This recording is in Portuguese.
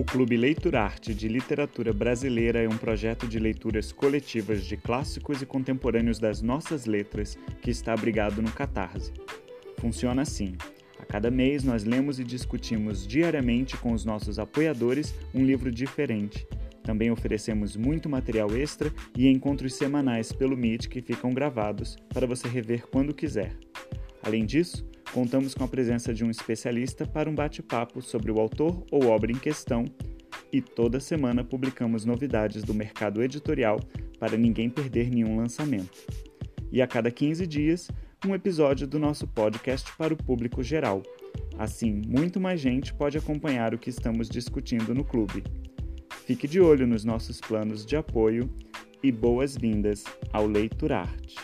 O Clube Leitura Arte de Literatura Brasileira é um projeto de leituras coletivas de clássicos e contemporâneos das nossas letras que está abrigado no Catarse. Funciona assim: a cada mês nós lemos e discutimos diariamente com os nossos apoiadores um livro diferente. Também oferecemos muito material extra e encontros semanais pelo Meet que ficam gravados para você rever quando quiser. Além disso, contamos com a presença de um especialista para um bate-papo sobre o autor ou obra em questão e toda semana publicamos novidades do mercado editorial para ninguém perder nenhum lançamento. E a cada 15 dias, um episódio do nosso podcast para o público geral. Assim, muito mais gente pode acompanhar o que estamos discutindo no clube. Fique de olho nos nossos planos de apoio e boas-vindas ao Leiturarte.